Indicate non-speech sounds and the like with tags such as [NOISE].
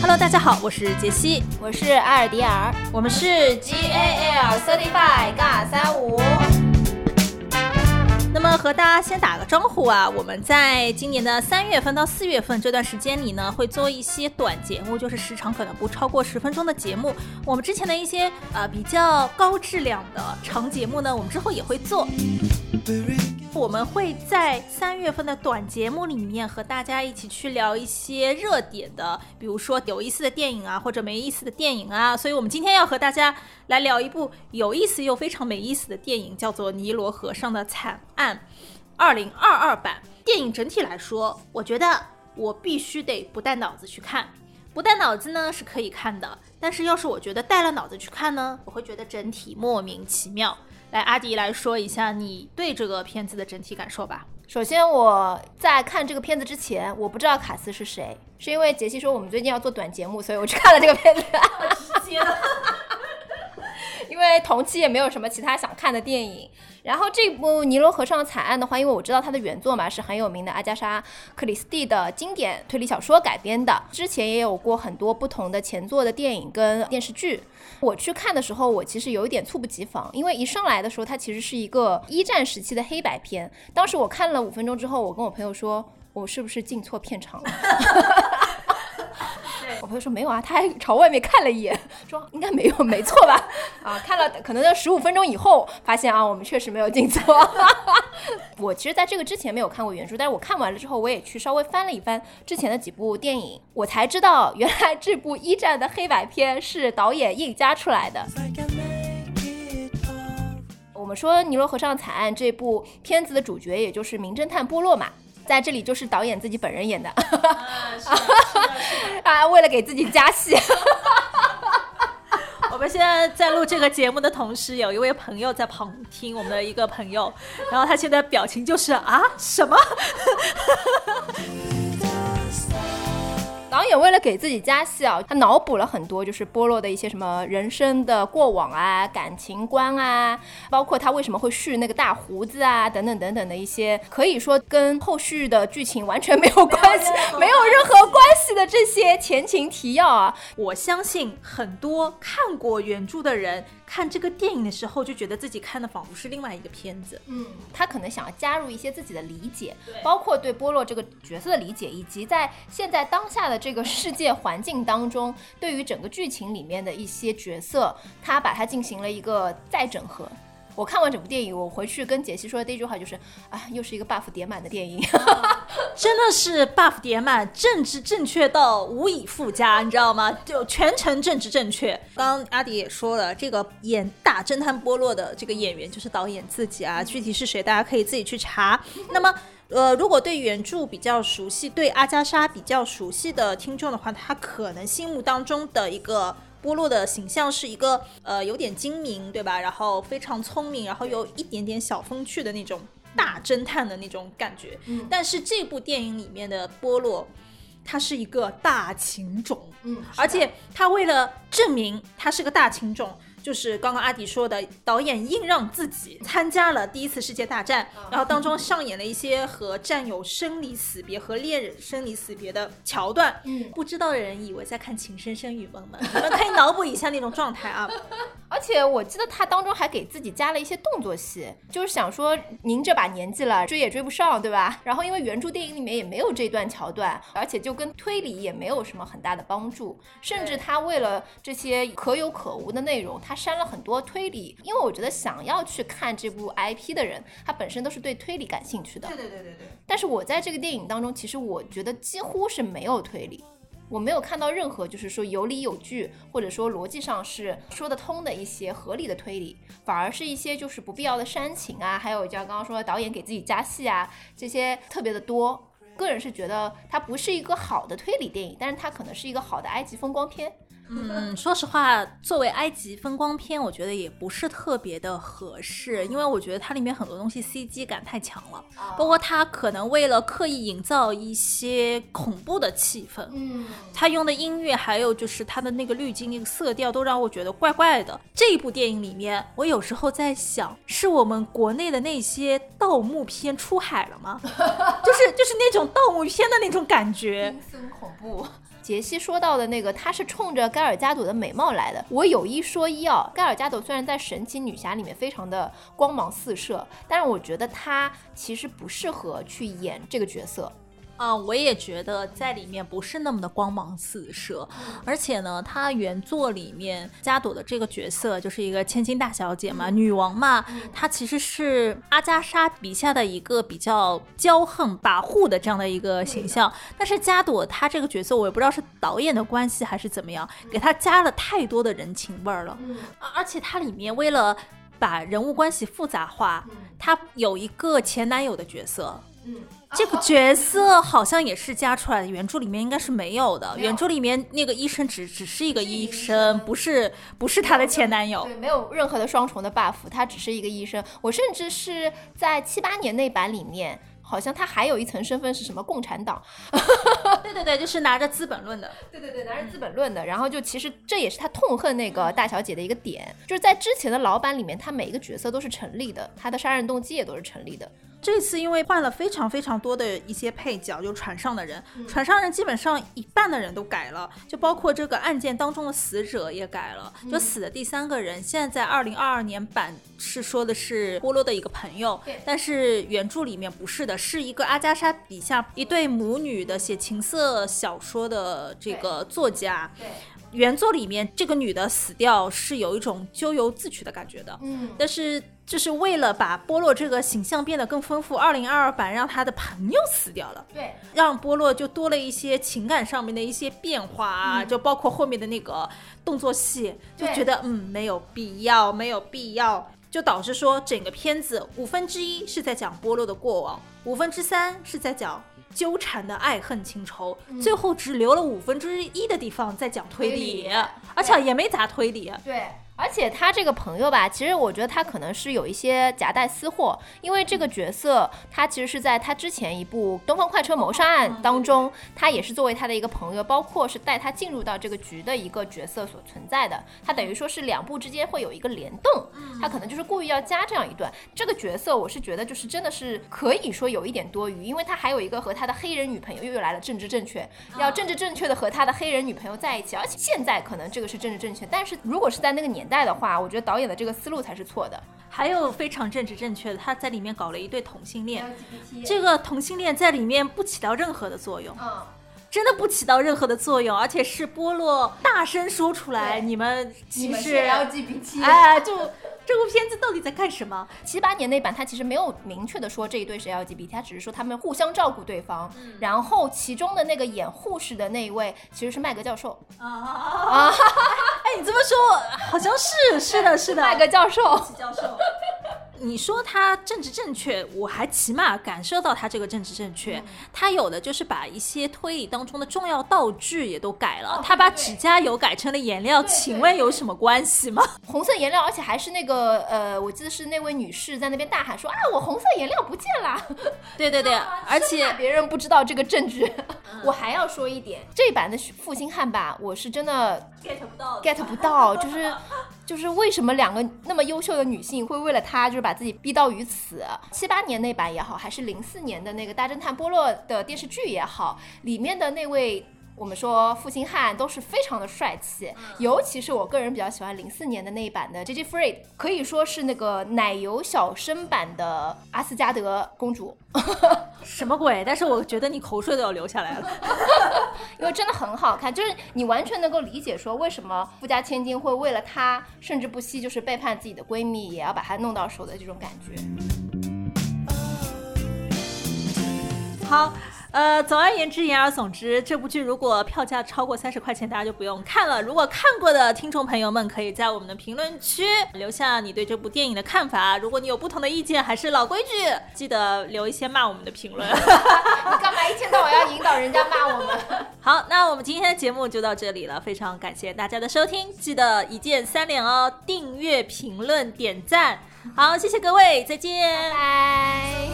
Hello，大家好，我是杰西，我是阿尔迪尔，我们是 G A L Certified 尬三五。那么和大家先打个招呼啊，我们在今年的三月份到四月份这段时间里呢，会做一些短节目，就是时长可能不超过十分钟的节目。我们之前的一些呃比较高质量的长节目呢，我们之后也会做。我们会在三月份的短节目里面和大家一起去聊一些热点的，比如说有意思的电影啊，或者没意思的电影啊。所以我们今天要和大家来聊一部有意思又非常没意思的电影，叫做《尼罗河上的惨案》二零二二版。电影整体来说，我觉得我必须得不带脑子去看。不带脑子呢是可以看的，但是要是我觉得带了脑子去看呢，我会觉得整体莫名其妙。来，阿迪来说一下你对这个片子的整体感受吧。首先，我在看这个片子之前，我不知道卡斯是谁，是因为杰西说我们最近要做短节目，所以我去看了这个片子。[LAUGHS] 直接的。因为同期也没有什么其他想看的电影，然后这部《尼罗河上的惨案》的话，因为我知道它的原作嘛是很有名的阿加莎·克里斯蒂的经典推理小说改编的，之前也有过很多不同的前作的电影跟电视剧。我去看的时候，我其实有一点猝不及防，因为一上来的时候它其实是一个一战时期的黑白片。当时我看了五分钟之后，我跟我朋友说，我是不是进错片场了？[LAUGHS] 朋友说没有啊，他还朝外面看了一眼，说应该没有，没错吧？[LAUGHS] 啊，看了可能要十五分钟以后，发现啊，我们确实没有进错。[LAUGHS] 我其实在这个之前没有看过原著，但是我看完了之后，我也去稍微翻了一翻之前的几部电影，我才知道原来这部一战的黑白片是导演硬加出来的。我们说《尼罗河上惨案》这部片子的主角，也就是名侦探波洛嘛。在这里就是导演自己本人演的，啊，[LAUGHS] 为了给自己加戏。[LAUGHS] 我们现在在录这个节目的同时，有一位朋友在旁听，我们的一个朋友，然后他现在表情就是啊什么？导演为了给自己加戏啊，他脑补了很多，就是波洛的一些什么人生的过往啊、感情观啊，包括他为什么会蓄那个大胡子啊，等等等等的一些，可以说跟后续的剧情完全没有关系、[LAUGHS] 没有任何关系的这些前情提要啊。我相信很多看过原著的人。看这个电影的时候，就觉得自己看的仿佛是另外一个片子。嗯，他可能想要加入一些自己的理解，包括对波洛这个角色的理解，以及在现在当下的这这个世界环境当中，对于整个剧情里面的一些角色，他把它进行了一个再整合。我看完整部电影，我回去跟杰西说的第一句话就是：啊，又是一个 buff 叠满的电影，[LAUGHS] [LAUGHS] 真的是 buff 叠满，政治正确到无以复加，你知道吗？就全程政治正确。刚刚阿迪也说了，这个演大侦探波洛的这个演员就是导演自己啊，具体是谁，大家可以自己去查。那么，呃，如果对原著比较熟悉，对阿加莎比较熟悉的听众的话，他可能心目当中的一个。波洛的形象是一个呃有点精明，对吧？然后非常聪明，然后有一点点小风趣的那种大侦探的那种感觉。嗯，但是这部电影里面的波洛，他是一个大情种，嗯，而且他为了证明他是个大情种。就是刚刚阿迪说的，导演硬让自己参加了第一次世界大战，然后当中上演了一些和战友生离死别和恋人生离死别的桥段。嗯，不知道的人以为在看《情深深雨蒙蒙》，你们可以脑补一下那种状态啊。[LAUGHS] 而且我记得他当中还给自己加了一些动作戏，就是想说您这把年纪了，追也追不上，对吧？然后因为原著电影里面也没有这段桥段，而且就跟推理也没有什么很大的帮助，甚至他为了这些可有可无的内容，他。删了很多推理，因为我觉得想要去看这部 IP 的人，他本身都是对推理感兴趣的。对对对对对。但是我在这个电影当中，其实我觉得几乎是没有推理，我没有看到任何就是说有理有据，或者说逻辑上是说得通的一些合理的推理，反而是一些就是不必要的煽情啊，还有像刚刚说导演给自己加戏啊，这些特别的多。个人是觉得它不是一个好的推理电影，但是它可能是一个好的埃及风光片。嗯，说实话，作为埃及风光片，我觉得也不是特别的合适，因为我觉得它里面很多东西 CG 感太强了，包括它可能为了刻意营造一些恐怖的气氛，嗯，它用的音乐还有就是它的那个滤镜、那个色调，都让我觉得怪怪的。这一部电影里面，我有时候在想，是我们国内的那些盗墓片出海了吗？[LAUGHS] 就是就是那种盗墓片的那种感觉。阴森恐怖。[LAUGHS] 杰西说到的那个，他是冲着盖尔加朵的美貌来的。我有一说一哦，盖尔加朵虽然在神奇女侠里面非常的光芒四射，但是我觉得她其实不适合去演这个角色。啊，我也觉得在里面不是那么的光芒四射，而且呢，她原作里面加朵的这个角色就是一个千金大小姐嘛，女王嘛，她其实是阿加莎笔下的一个比较骄横跋扈的这样的一个形象，但是加朵她这个角色，我也不知道是导演的关系还是怎么样，给她加了太多的人情味儿了，而而且它里面为了把人物关系复杂化，她有一个前男友的角色。嗯，这个角色好像也是加出来的，原著里面应该是没有的。有原著里面那个医生只只是一个医生，生不是不是她的前男友对，。没有任何的双重的 buff，他只是一个医生。我甚至是在七八年那版里面，好像他还有一层身份是什么共产党，[LAUGHS] 对对对，就是拿着《资本论》的。对对对，拿着《资本论》的，然后就其实这也是他痛恨那个大小姐的一个点，就是在之前的老版里面，他每一个角色都是成立的，他的杀人动机也都是成立的。这次因为换了非常非常多的一些配角，就船上的人，嗯。船上人基本上一半的人都改了，就包括这个案件当中的死者也改了，嗯。就死的第三个人，现在在二零二二年版是说的是波洛的一个朋友，但是原著里面不是的，是一个阿加莎笔下一对母女的写情色小说的这个作家。对，原作里面这个女的死掉是有一种咎由自取的感觉的，嗯，但是就是为了把波洛这个形象变得更丰富，二零二二版让他的朋友死掉了，对，让波洛就多了一些情感上面的一些变化啊，就包括后面的那个动作戏，就觉得嗯没有必要，没有必要。就导致说整个片子五分之一是在讲波洛的过往，五分之三是在讲纠缠的爱恨情仇，最后只留了五分之一的地方在讲推理，而且也没咋推理。对，而且他这个朋友吧，其实我觉得他可能是有一些夹带私货，因为这个角色他其实是在他之前一部《东方快车谋杀案》当中，他也是作为他的一个朋友，包括是带他进入到这个局的一个角色所存在的。他等于说是两部之间会有一个联动，他可能就是故意要加这样一段。这个角色我是觉得就是真的是可以说有一点多余，因为他还有一个和他的黑人女朋友又来了政治正确，要政治正确的和他的黑人女朋友在一起，而且现在可能这个是政治正确，但是如果是在那个年代的话，我觉得导演的这个思路才是错的。还有非常政治正确的，他在里面搞了一对同性恋，这个同性恋在里面不起到任何的作用，嗯，真的不起到任何的作用，而且是波洛大声说出来，对。你们歧视，LGBT 哎，就这部片子到底在干什么？七八年那版，他其实没有明确的说这一对是 LGBT，他只是说他们互相照顾对方。然后其中的那个演护士的那一位其实是麦格教授，啊，哎，你这么说好像是是的，是的，那个教授。教授。你说他政治正确，我还起码感受到他这个政治正确。他有的就是把一些推理当中的重要道具也都改了，哦他把指甲油改成了颜料，请问有什么关系吗？红色颜料，而且还是那个呃，我记得是那位女士在那边大喊说啊，我红色颜料不见啦！对对对，[LAUGHS] 而且别人不知道这个证据。[LAUGHS] 我还要说一点，这版的负心汉吧，我是真的 get 不到 get 不到，就是就是为什么两个那么优秀的女性会为了他就是把自己逼到于此？七八年那版也好，还是零四年的那个大侦探波洛的电视剧也好，里面的那位。我们说负心汉都是非常的帅气，尤其是我个人比较喜欢零四年的那一版的 J J Freed，可以说是那个奶油小生版的阿斯加德公主。[LAUGHS] 什么鬼？但是我觉得你口水都要流下来了。[LAUGHS] 因为真的很好看，就是你完全能够理解说为什么富家千金会为了他甚至不惜就是背叛自己的闺蜜，也要把他弄到手的这种感觉。好，呃，总而言之，言而总之，这部剧如果票价超过三十块钱，大家就不用看了。如果看过的听众朋友们，可以在我们的评论区留下你对这部电影的看法。如果你有不同的意见，还是老规矩，记得留一些骂我们的评论。你干嘛一天到晚要引导人家骂我们？好，那我们今天的节目就到这里了，非常感谢大家的收听，记得一键三连哦，订阅、评论、点赞。好，谢谢各位，再见，拜。